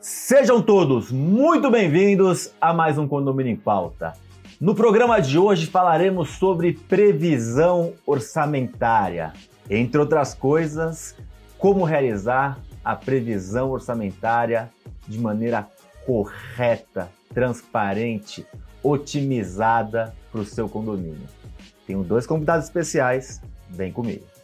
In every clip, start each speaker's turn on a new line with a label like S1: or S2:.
S1: Sejam todos muito bem-vindos a mais um Condomínio em Pauta. No programa de hoje falaremos sobre previsão orçamentária. Entre outras coisas, como realizar a previsão orçamentária de maneira correta, transparente, otimizada para o seu condomínio. Tenho dois convidados especiais, vem comigo.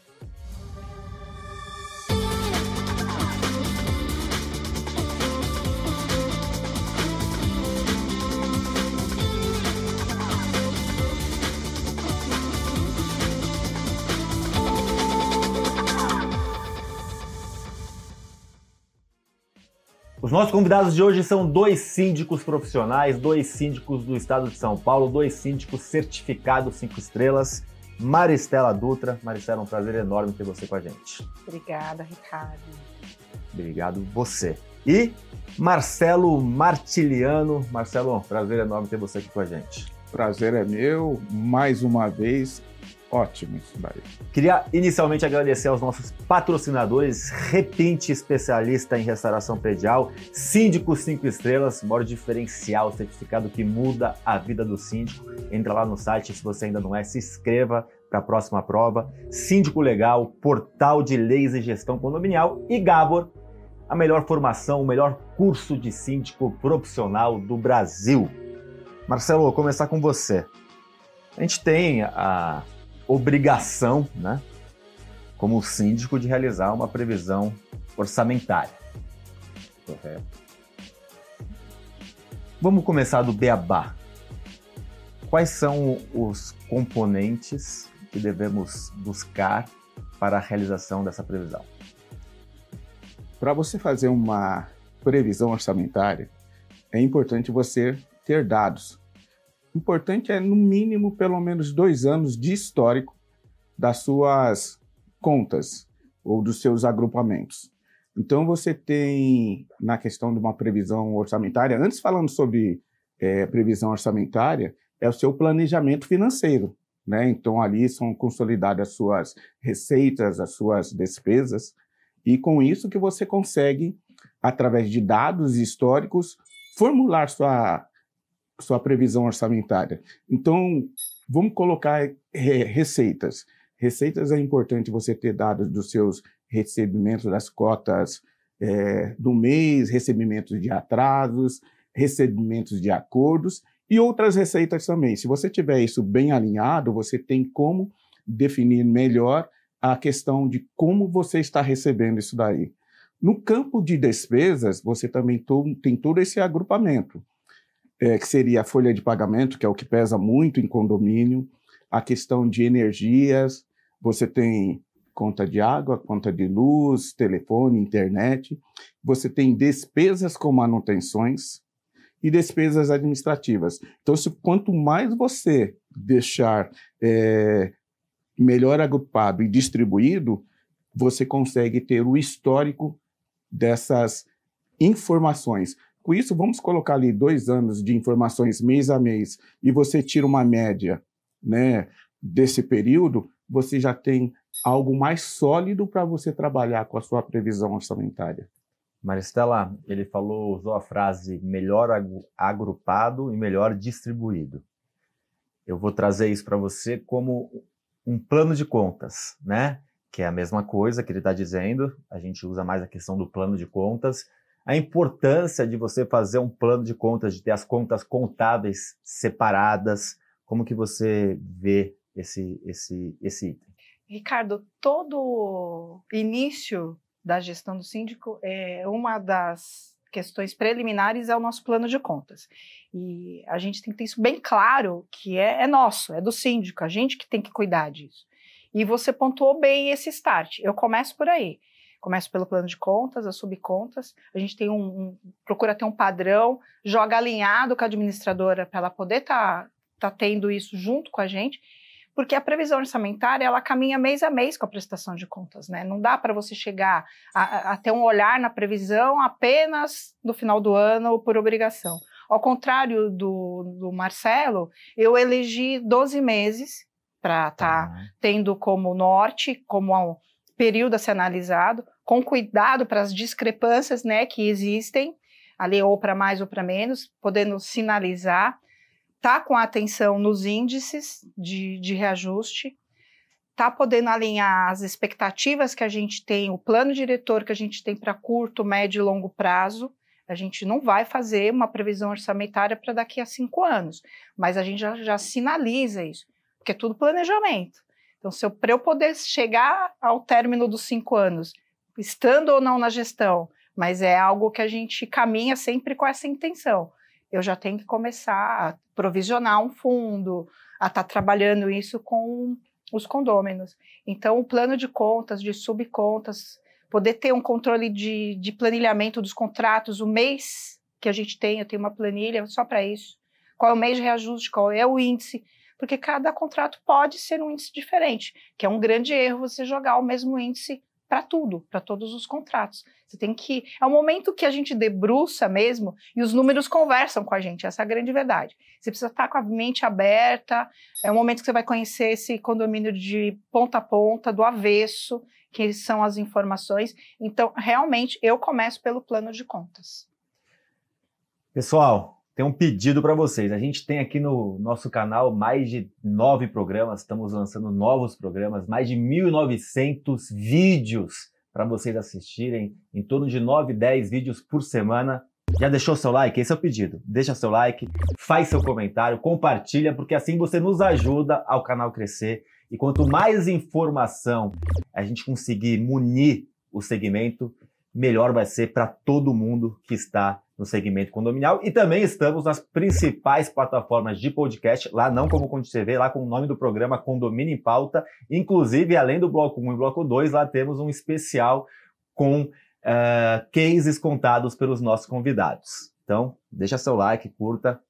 S1: Nossos convidados de hoje são dois síndicos profissionais, dois síndicos do estado de São Paulo, dois síndicos certificados cinco estrelas. Maristela Dutra. Maristela, é um prazer enorme ter você com a gente.
S2: Obrigada, Ricardo.
S1: Obrigado você. E Marcelo Martiliano. Marcelo, prazer enorme ter você aqui com a gente.
S3: Prazer é meu, mais uma vez Ótimo isso daí.
S1: Queria inicialmente agradecer aos nossos patrocinadores, Repinte especialista em restauração predial, Síndico 5 estrelas, maior diferencial, certificado que muda a vida do síndico. Entra lá no site, se você ainda não é, se inscreva para a próxima prova. Síndico Legal, portal de leis e gestão condominial e Gabor, a melhor formação, o melhor curso de síndico profissional do Brasil. Marcelo, vou começar com você. A gente tem a obrigação, né, como síndico, de realizar uma previsão orçamentária. Correto. Vamos começar do beabá. Quais são os componentes que devemos buscar para a realização dessa previsão?
S3: Para você fazer uma previsão orçamentária, é importante você ter dados importante é, no mínimo, pelo menos dois anos de histórico das suas contas ou dos seus agrupamentos. Então, você tem, na questão de uma previsão orçamentária, antes falando sobre é, previsão orçamentária, é o seu planejamento financeiro. Né? Então, ali são consolidadas as suas receitas, as suas despesas, e com isso que você consegue, através de dados históricos, formular sua sua previsão orçamentária. Então, vamos colocar é, receitas. Receitas é importante você ter dados dos seus recebimentos das cotas é, do mês, recebimentos de atrasos, recebimentos de acordos e outras receitas também. Se você tiver isso bem alinhado, você tem como definir melhor a questão de como você está recebendo isso daí. No campo de despesas, você também tem todo esse agrupamento é, que seria a folha de pagamento, que é o que pesa muito em condomínio, a questão de energias, você tem conta de água, conta de luz, telefone, internet, você tem despesas com manutenções e despesas administrativas. Então, se, quanto mais você deixar é, melhor agrupado e distribuído, você consegue ter o histórico dessas informações. Com isso, vamos colocar ali dois anos de informações mês a mês e você tira uma média né, desse período, você já tem algo mais sólido para você trabalhar com a sua previsão orçamentária.
S1: Maristela, ele falou, usou a frase melhor agrupado e melhor distribuído. Eu vou trazer isso para você como um plano de contas, né? Que é a mesma coisa que ele está dizendo. A gente usa mais a questão do plano de contas, a importância de você fazer um plano de contas, de ter as contas contábeis separadas. Como que você vê esse, esse, esse item?
S2: Ricardo, todo início da gestão do síndico é uma das questões preliminares é o nosso plano de contas. E a gente tem que ter isso bem claro, que é, é nosso, é do síndico, a gente que tem que cuidar disso. E você pontuou bem esse start. Eu começo por aí. Começa pelo plano de contas, as subcontas. A gente tem um, um procura ter um padrão, joga alinhado com a administradora para ela poder estar tá, tá tendo isso junto com a gente porque a previsão orçamentária ela caminha mês a mês com a prestação de contas, né? Não dá para você chegar a, a, ter um olhar na previsão apenas no final do ano por obrigação. Ao contrário do, do Marcelo, eu elegi 12 meses para estar tá uhum. tendo como norte, como um período a ser analisado, com cuidado para as discrepâncias né, que existem, ali ou para mais ou para menos, podendo sinalizar, tá com atenção nos índices de, de reajuste, tá podendo alinhar as expectativas que a gente tem, o plano diretor que a gente tem para curto, médio e longo prazo. A gente não vai fazer uma previsão orçamentária para daqui a cinco anos, mas a gente já, já sinaliza isso, porque é tudo planejamento. Então, se eu, para eu poder chegar ao término dos cinco anos, estando ou não na gestão, mas é algo que a gente caminha sempre com essa intenção. Eu já tenho que começar a provisionar um fundo, a estar tá trabalhando isso com os condôminos. Então, o plano de contas, de subcontas, poder ter um controle de, de planilhamento dos contratos, o mês que a gente tem, eu tenho uma planilha só para isso. Qual é o mês de reajuste, qual é o índice, porque cada contrato pode ser um índice diferente, que é um grande erro você jogar o mesmo índice para tudo, para todos os contratos. Você tem que. É o momento que a gente debruça mesmo e os números conversam com a gente, essa é a grande verdade. Você precisa estar com a mente aberta, é o momento que você vai conhecer esse condomínio de ponta a ponta, do avesso, que são as informações. Então, realmente, eu começo pelo plano de contas.
S1: Pessoal, tem um pedido para vocês. A gente tem aqui no nosso canal mais de nove programas, estamos lançando novos programas, mais de 1.900 vídeos para vocês assistirem, em torno de 9, 10 vídeos por semana. Já deixou seu like? Esse é o pedido. Deixa seu like, faz seu comentário, compartilha, porque assim você nos ajuda ao canal crescer. E quanto mais informação a gente conseguir munir o segmento, melhor vai ser para todo mundo que está no segmento condominial e também estamos nas principais plataformas de podcast, lá não como Conde TV, lá com o nome do programa Condomínio em Pauta. Inclusive, além do bloco 1 e bloco 2, lá temos um especial com uh, cases contados pelos nossos convidados. Então, deixa seu like, curta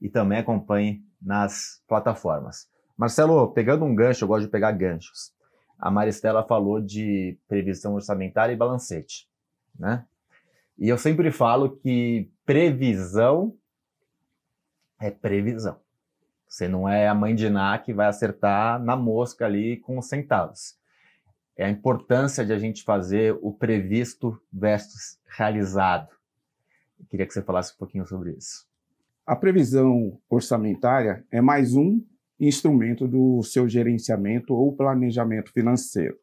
S1: e também acompanhe nas plataformas. Marcelo, pegando um gancho, eu gosto de pegar ganchos. A Maristela falou de previsão orçamentária e balancete, né? E eu sempre falo que previsão é previsão. Você não é a mãe de Ná que vai acertar na mosca ali com os centavos. É a importância de a gente fazer o previsto versus realizado. Eu queria que você falasse um pouquinho sobre isso.
S3: A previsão orçamentária é mais um instrumento do seu gerenciamento ou planejamento financeiro.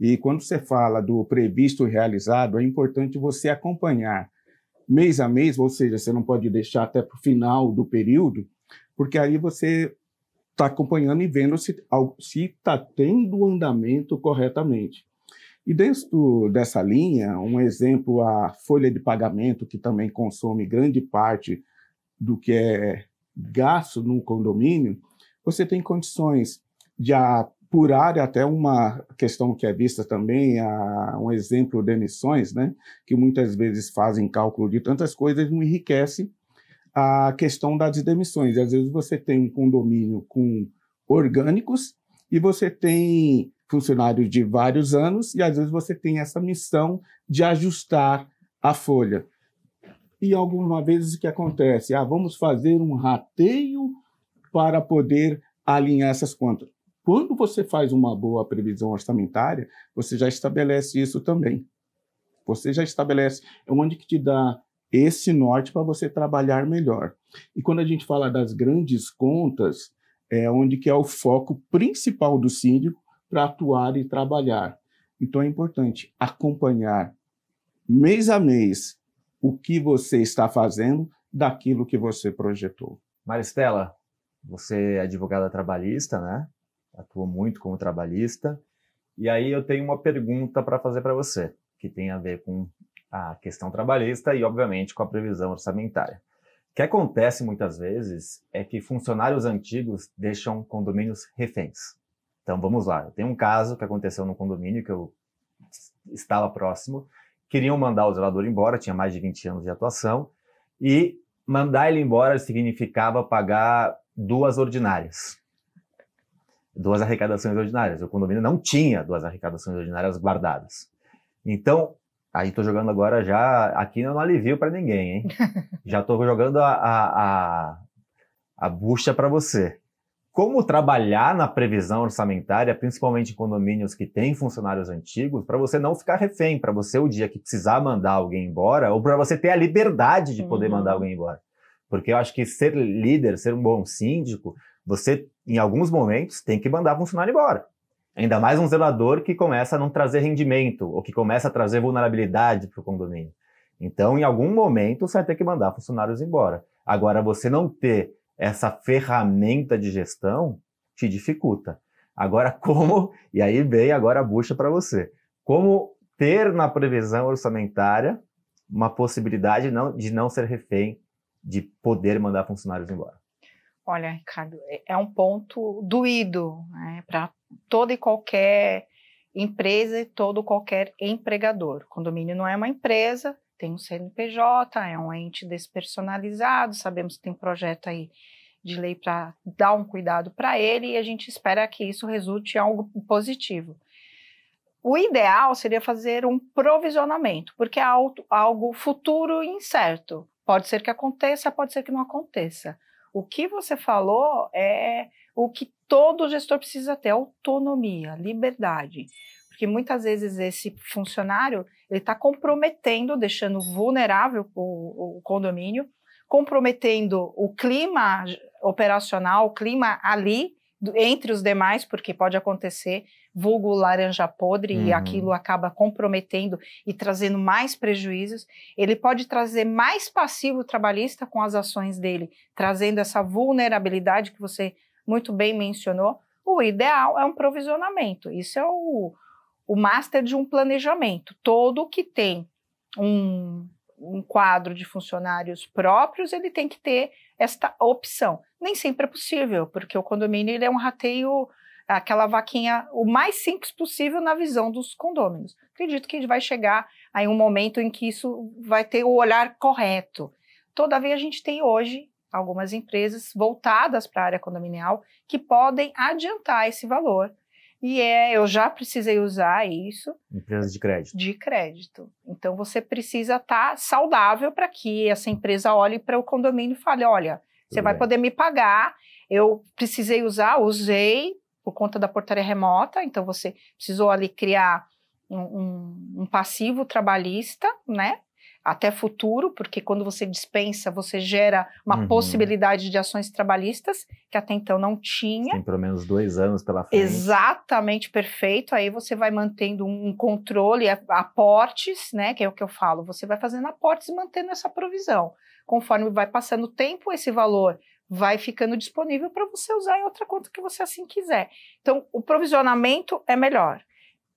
S3: E quando você fala do previsto realizado, é importante você acompanhar mês a mês, ou seja, você não pode deixar até para o final do período, porque aí você está acompanhando e vendo se está tendo andamento corretamente. E dentro dessa linha, um exemplo, a folha de pagamento, que também consome grande parte do que é gasto no condomínio, você tem condições de por área, até uma questão que é vista também, a, um exemplo de emissões, né, que muitas vezes fazem cálculo de tantas coisas, não enriquece a questão das demissões. Às vezes você tem um condomínio com orgânicos e você tem funcionários de vários anos e às vezes você tem essa missão de ajustar a folha. E algumas vezes o que acontece? Ah, vamos fazer um rateio para poder alinhar essas contas. Quando você faz uma boa previsão orçamentária, você já estabelece isso também. Você já estabelece onde que te dá esse norte para você trabalhar melhor. E quando a gente fala das grandes contas, é onde que é o foco principal do síndico para atuar e trabalhar. Então é importante acompanhar mês a mês o que você está fazendo daquilo que você projetou.
S1: Maristela, você é advogada trabalhista, né? Atuou muito como trabalhista. E aí eu tenho uma pergunta para fazer para você, que tem a ver com a questão trabalhista e, obviamente, com a previsão orçamentária. O que acontece muitas vezes é que funcionários antigos deixam condomínios reféns. Então vamos lá, eu tenho um caso que aconteceu no condomínio que eu estava próximo, queriam mandar o zelador embora, tinha mais de 20 anos de atuação, e mandar ele embora significava pagar duas ordinárias duas arrecadações ordinárias. O condomínio não tinha duas arrecadações ordinárias guardadas. Então, aí estou jogando agora já, aqui não alivio para ninguém, hein? já estou jogando a, a, a, a bucha para você. como trabalhar na previsão orçamentária, principalmente em condomínios que têm funcionários antigos, para você não ficar refém, para você o dia que precisar mandar alguém embora, ou para você ter a liberdade de poder uhum. mandar alguém embora. Porque eu acho que ser líder, ser um bom síndico, você, em alguns momentos, tem que mandar funcionário embora. Ainda mais um zelador que começa a não trazer rendimento, ou que começa a trazer vulnerabilidade para o condomínio. Então, em algum momento, você vai ter que mandar funcionários embora. Agora, você não ter essa ferramenta de gestão te dificulta. Agora, como, e aí vem agora a bucha para você, como ter na previsão orçamentária uma possibilidade não, de não ser refém de poder mandar funcionários embora?
S2: Olha, Ricardo, é, é um ponto doído né, para toda e qualquer empresa e todo qualquer empregador. O condomínio não é uma empresa, tem um CNPJ, é um ente despersonalizado, sabemos que tem projeto aí de lei para dar um cuidado para ele e a gente espera que isso resulte em algo positivo. O ideal seria fazer um provisionamento, porque é algo futuro e incerto. Pode ser que aconteça, pode ser que não aconteça. O que você falou é o que todo gestor precisa ter: autonomia, liberdade. Porque muitas vezes esse funcionário ele está comprometendo, deixando vulnerável o, o condomínio, comprometendo o clima operacional, o clima ali entre os demais, porque pode acontecer vulgo laranja podre uhum. e aquilo acaba comprometendo e trazendo mais prejuízos. Ele pode trazer mais passivo trabalhista com as ações dele, trazendo essa vulnerabilidade que você muito bem mencionou. O ideal é um provisionamento. Isso é o, o master de um planejamento. Todo que tem um, um quadro de funcionários próprios, ele tem que ter esta opção. Nem sempre é possível, porque o condomínio ele é um rateio, aquela vaquinha o mais simples possível na visão dos condôminos. Acredito que vai chegar aí um momento em que isso vai ter o olhar correto. Todavia, a gente tem hoje algumas empresas voltadas para a área condominial que podem adiantar esse valor e é, eu já precisei usar isso.
S1: Empresa de crédito.
S2: De crédito. Então você precisa estar tá saudável para que essa empresa olhe para o condomínio e fale: olha, você Tudo vai bem. poder me pagar. Eu precisei usar, usei por conta da portaria remota, então você precisou ali criar um, um, um passivo trabalhista, né? até futuro, porque quando você dispensa, você gera uma uhum. possibilidade de ações trabalhistas que até então não tinha.
S1: Tem pelo menos dois anos pela frente.
S2: Exatamente, perfeito. Aí você vai mantendo um controle, aportes, né? Que é o que eu falo. Você vai fazendo aportes e mantendo essa provisão. Conforme vai passando o tempo, esse valor vai ficando disponível para você usar em outra conta que você assim quiser. Então, o provisionamento é melhor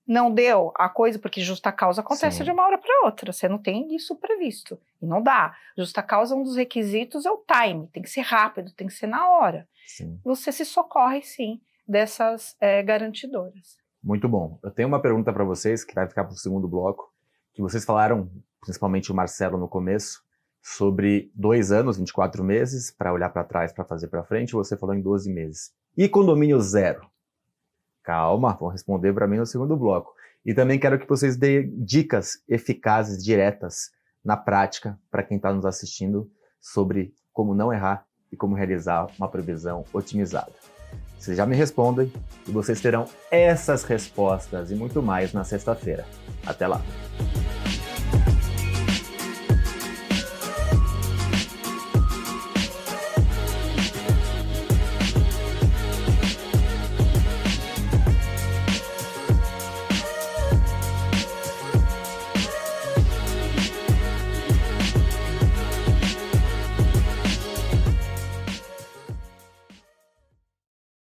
S2: não deu a coisa, porque justa causa acontece Sim. de uma hora para outra, você não tem isso previsto. E não dá. Justa causa, um dos requisitos é o time, tem que ser rápido, tem que ser na hora. Sim. Você se socorre, sim, dessas é, garantidoras.
S1: Muito bom. Eu tenho uma pergunta para vocês, que vai ficar para o segundo bloco, que vocês falaram, principalmente o Marcelo no começo, sobre dois anos, 24 meses, para olhar para trás, para fazer para frente, você falou em 12 meses. E condomínio zero? Calma, vão responder para mim no segundo bloco. E também quero que vocês deem dicas eficazes, diretas, na prática, para quem está nos assistindo, sobre como não errar e como realizar uma previsão otimizada. Vocês já me respondem e vocês terão essas respostas e muito mais na sexta-feira. Até lá!